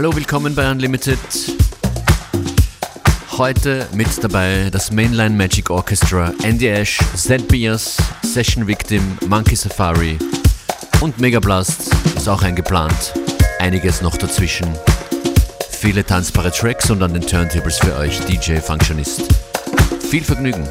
Hallo, willkommen bei Unlimited. Heute mit dabei das Mainline Magic Orchestra, Andy Ash, Zed Bias, Session Victim, Monkey Safari und Mega Blast ist auch eingeplant. Einiges noch dazwischen. Viele tanzbare Tracks und an den Turntables für euch DJ Functionist. Viel Vergnügen!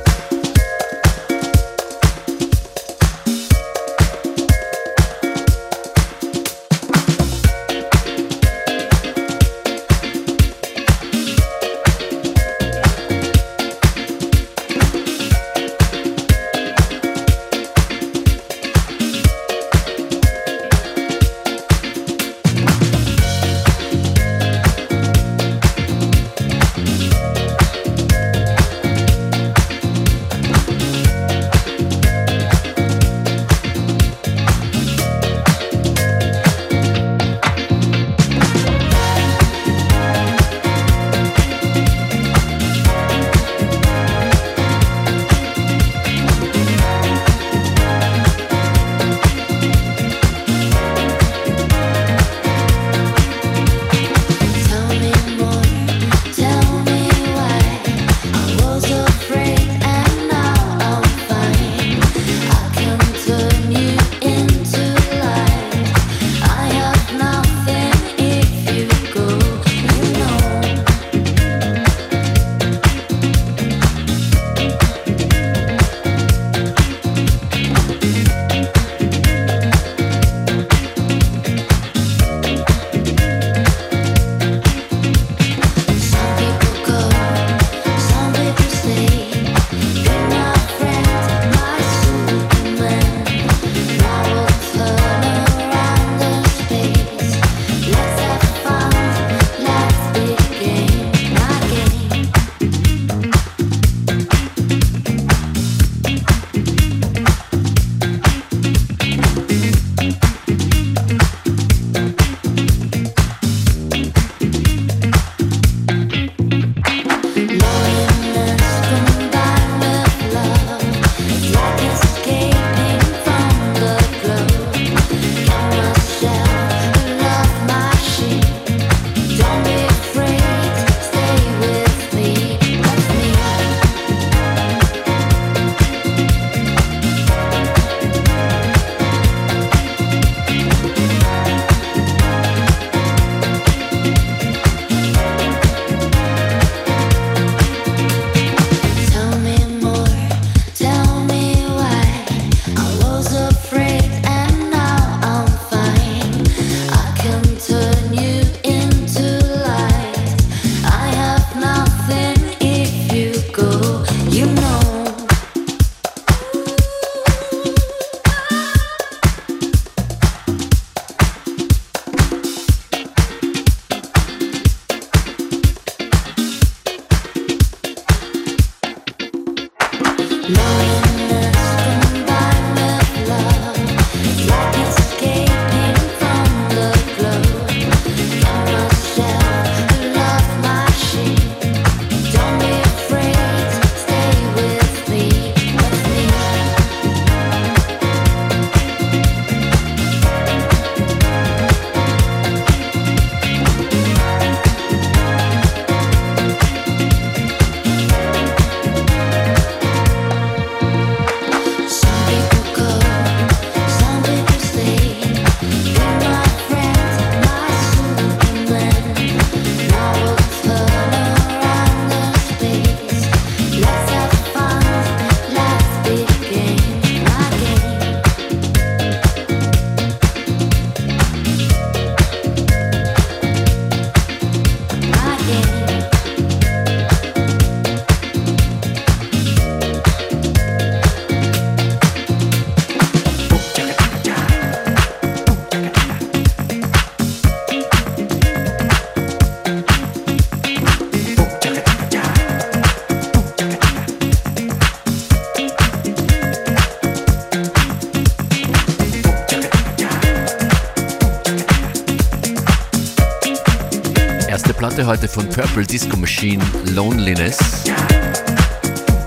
Heute von Purple Disco Machine Loneliness.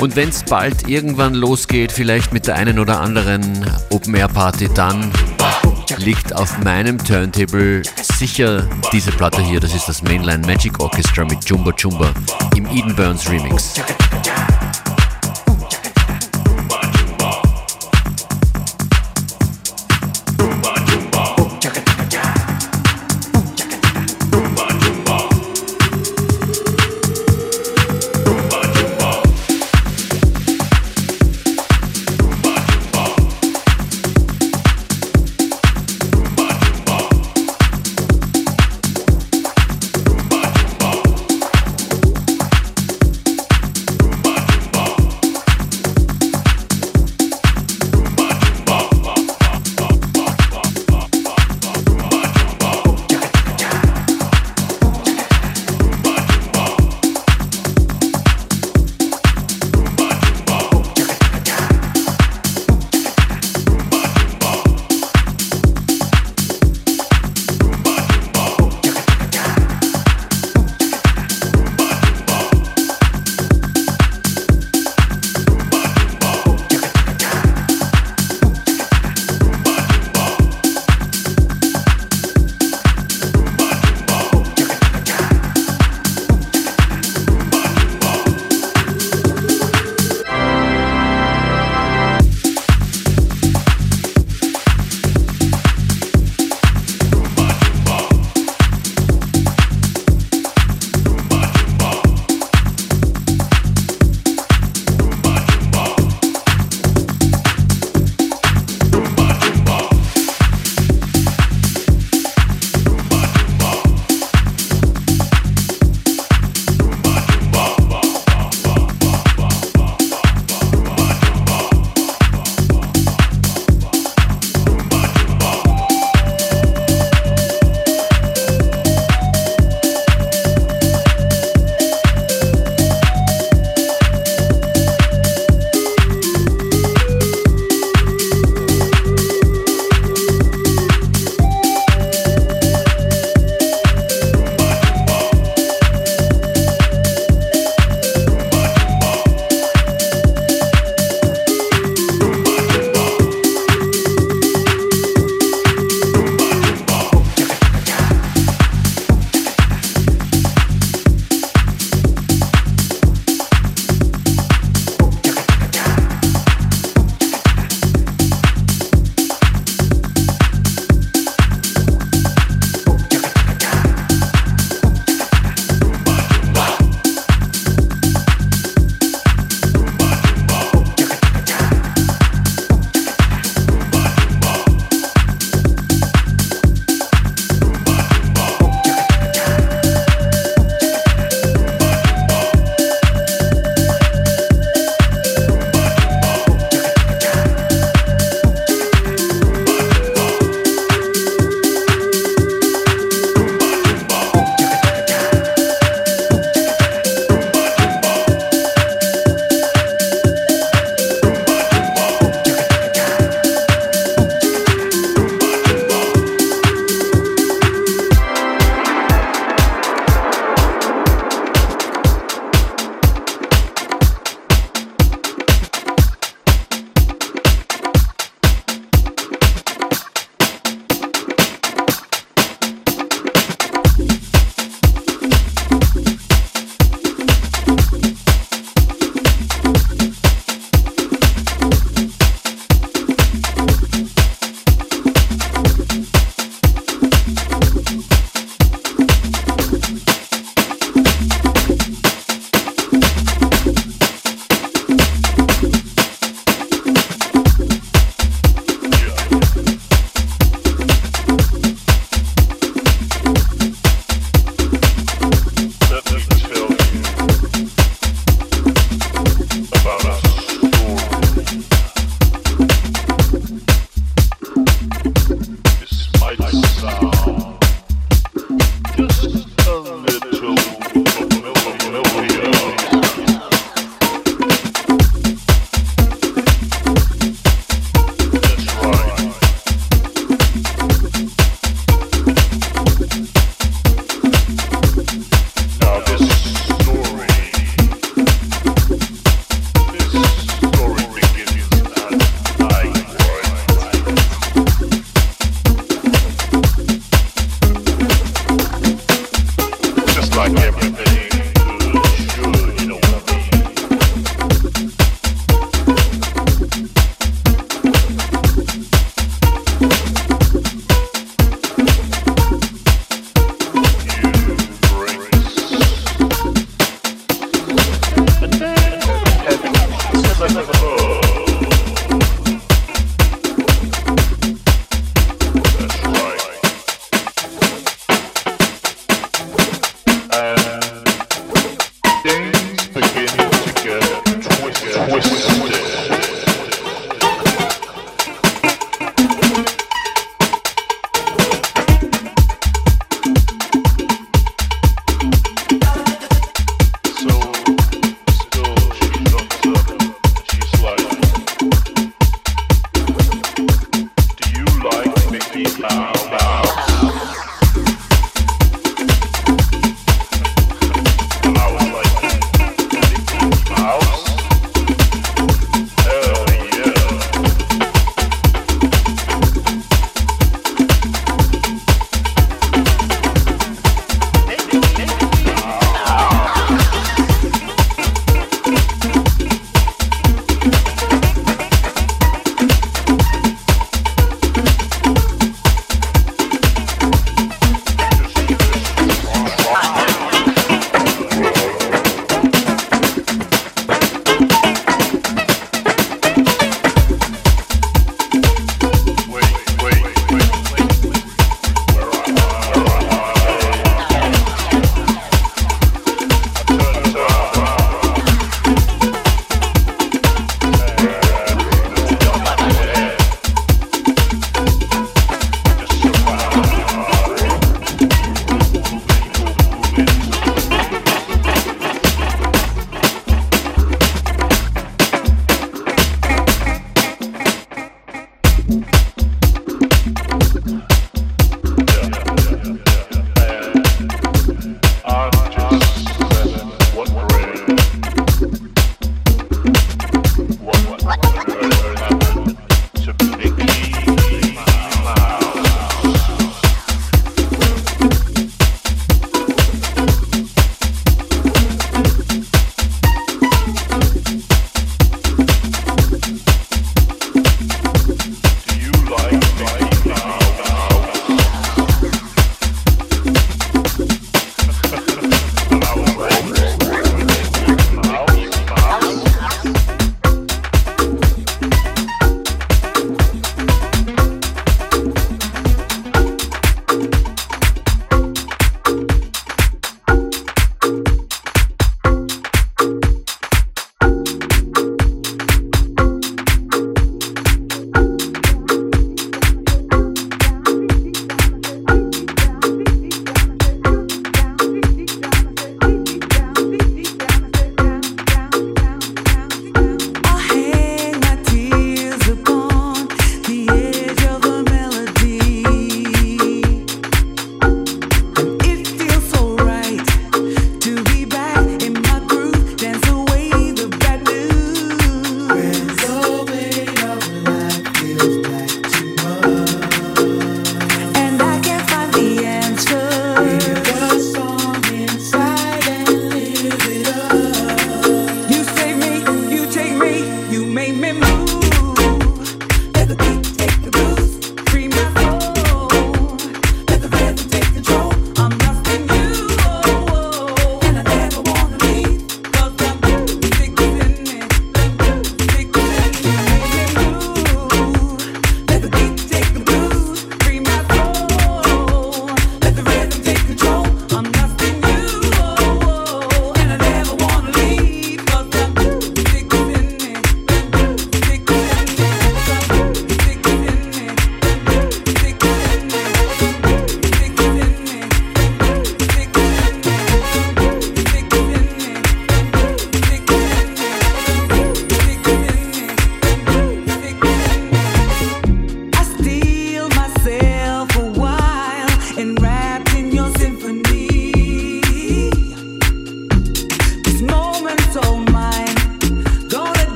Und wenn es bald irgendwann losgeht, vielleicht mit der einen oder anderen Open Air Party, dann liegt auf meinem Turntable sicher diese Platte hier. Das ist das Mainline Magic Orchestra mit Jumba Jumba im Eden Burns Remix.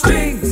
strings.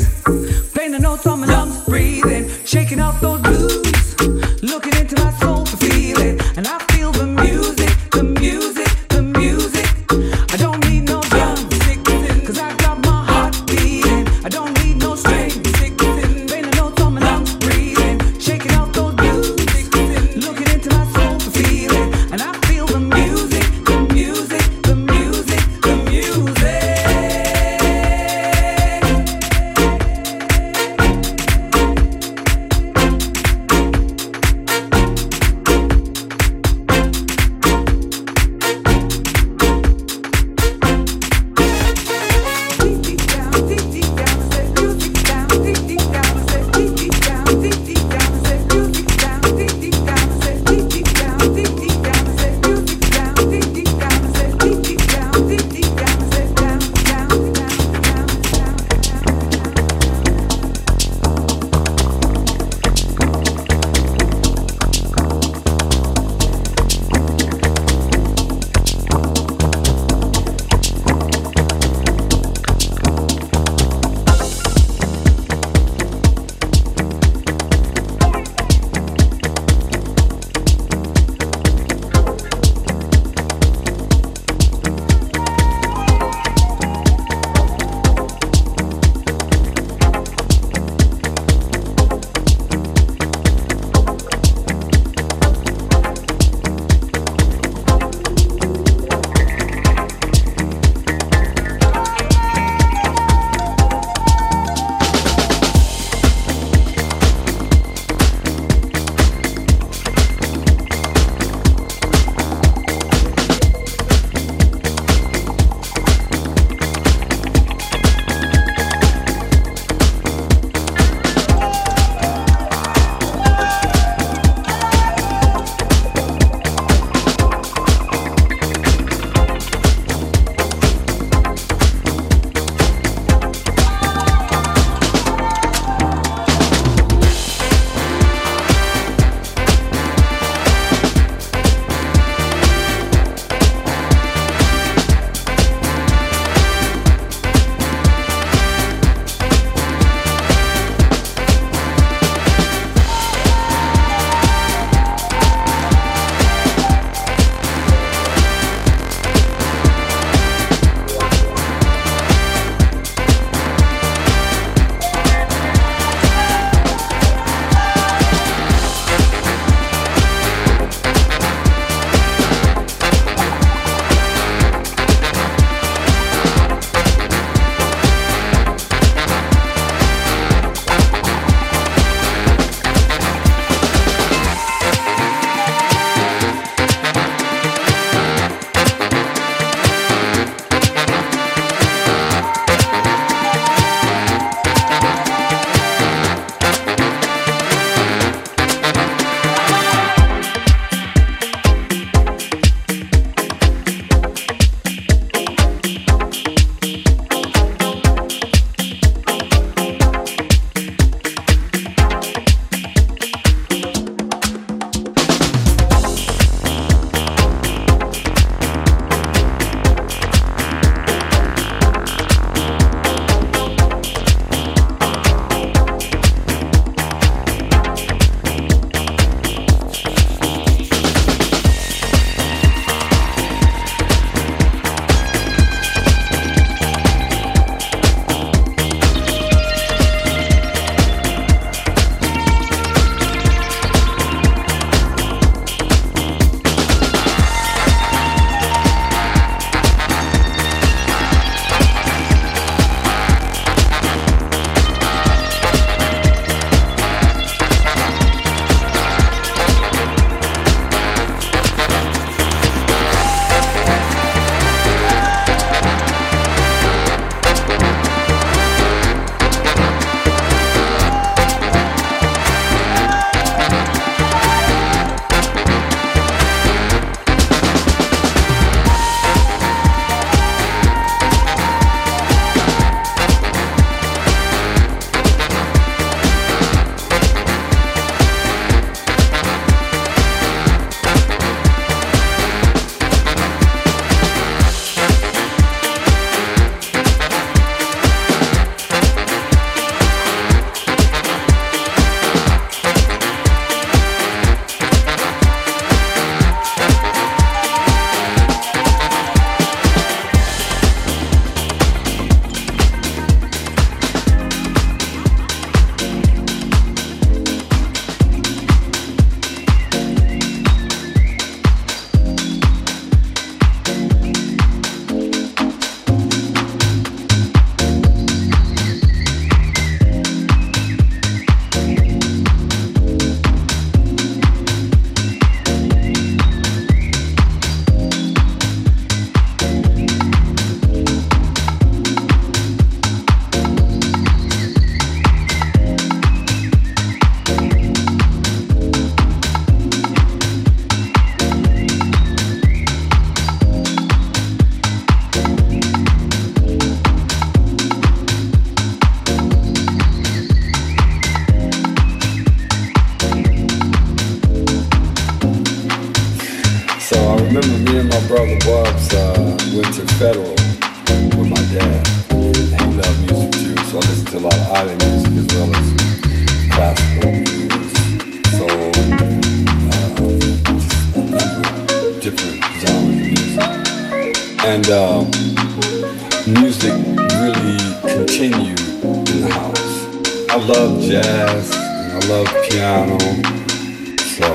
So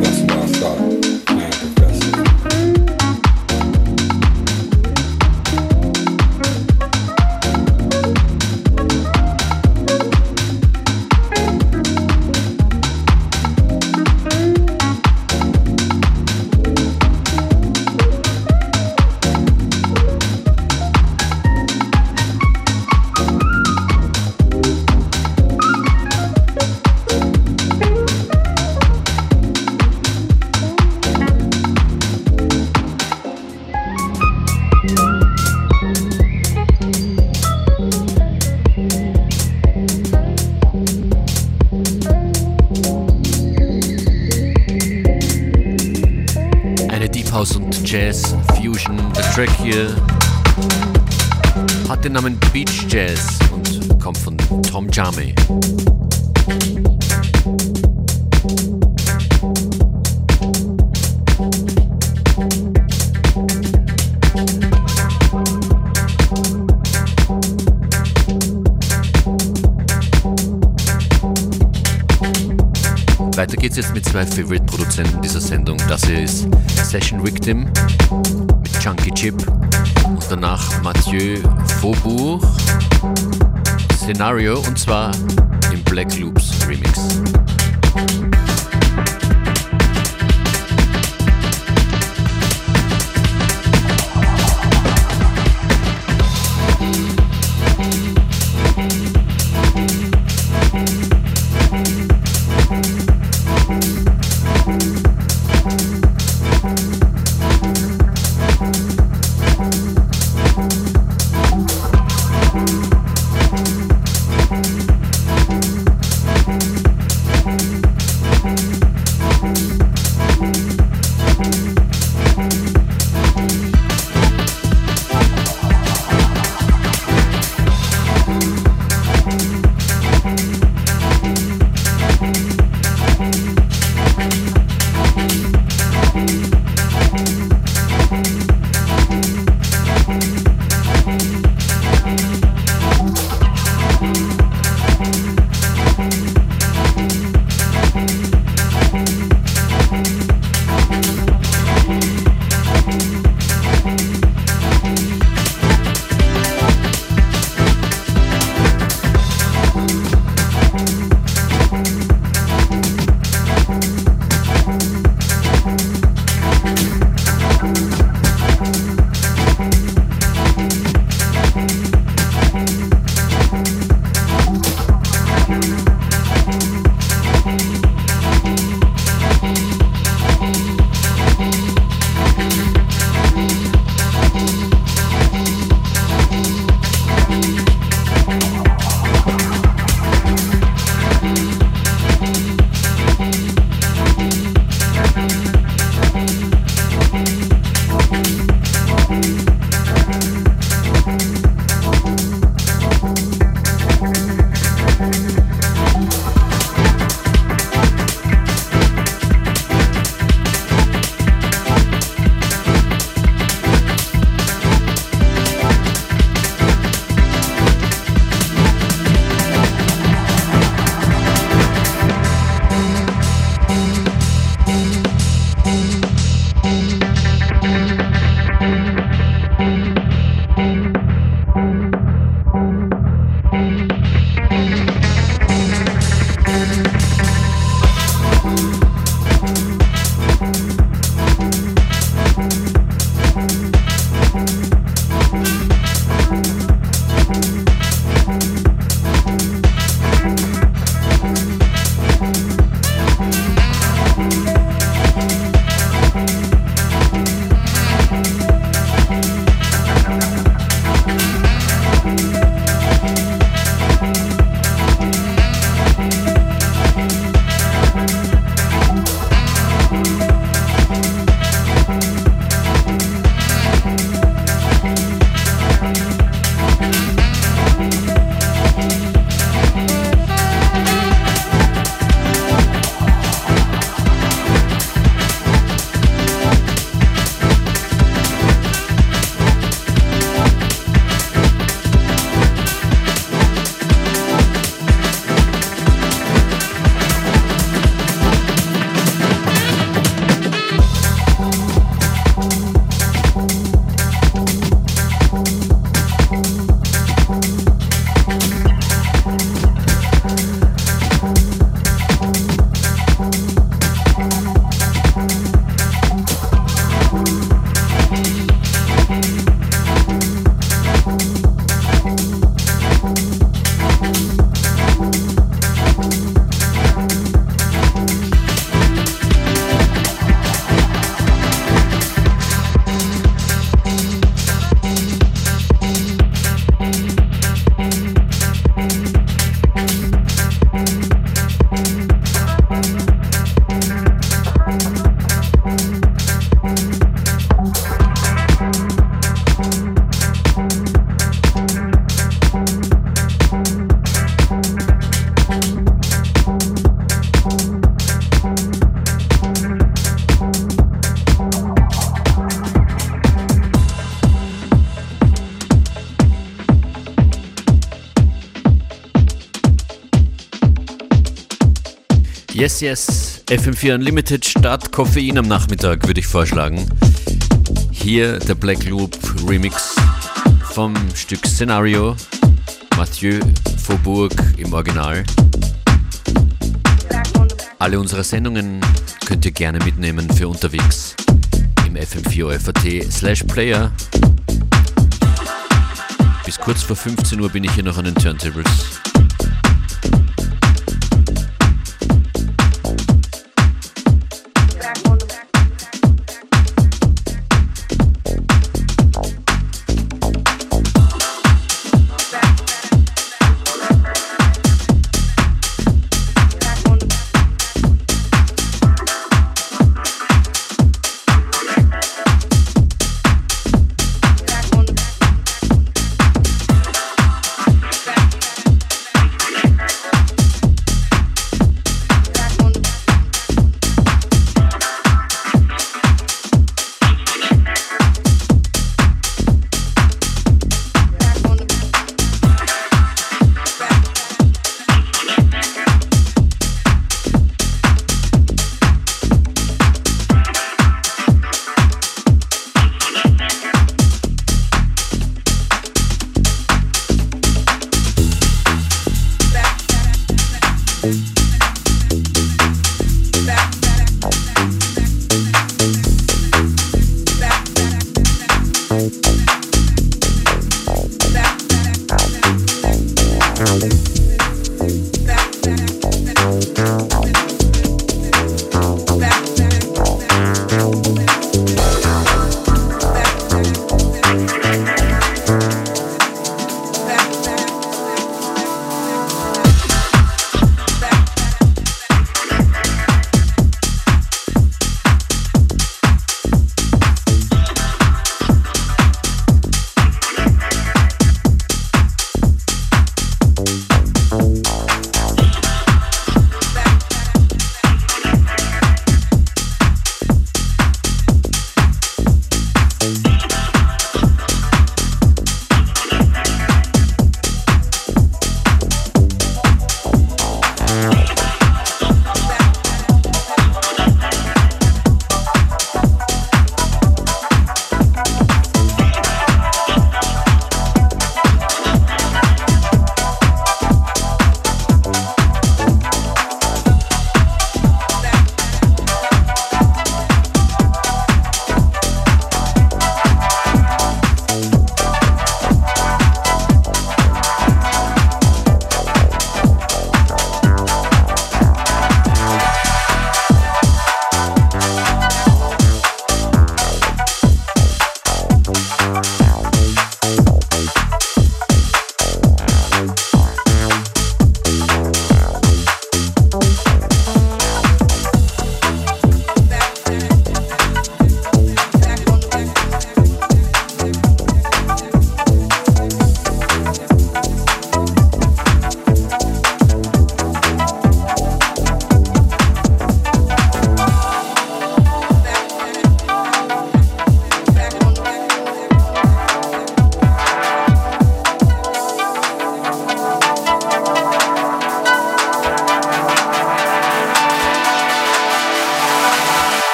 that's why I started. Den Namen Beach Jazz und kommt von Tom Jame. Weiter geht's jetzt mit zwei Favorite-Produzenten dieser Sendung. Das hier ist Session Victim Chunky Chip und danach Mathieu Faubourg Szenario und zwar im Black Loops Remix. Yes, yes. FM4 Unlimited statt Koffein am Nachmittag, würde ich vorschlagen. Hier der Black Loop Remix vom Stück Szenario. Mathieu Faubourg im Original. Alle unsere Sendungen könnt ihr gerne mitnehmen für unterwegs im FM4 slash Player. Bis kurz vor 15 Uhr bin ich hier noch an den Turntables.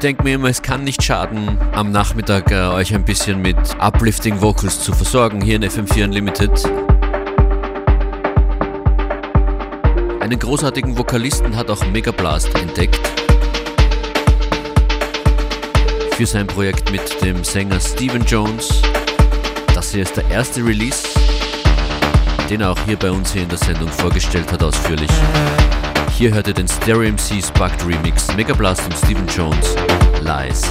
Denke mir immer, es kann nicht schaden, am Nachmittag äh, euch ein bisschen mit Uplifting Vocals zu versorgen hier in FM4 Unlimited. Einen großartigen Vokalisten hat auch Megablast entdeckt. Für sein Projekt mit dem Sänger Steven Jones. Das hier ist der erste Release, den er auch hier bei uns hier in der Sendung vorgestellt hat ausführlich. Hier hört ihr den Stereo MC Sparked Remix Megablast und Steven Jones Lies.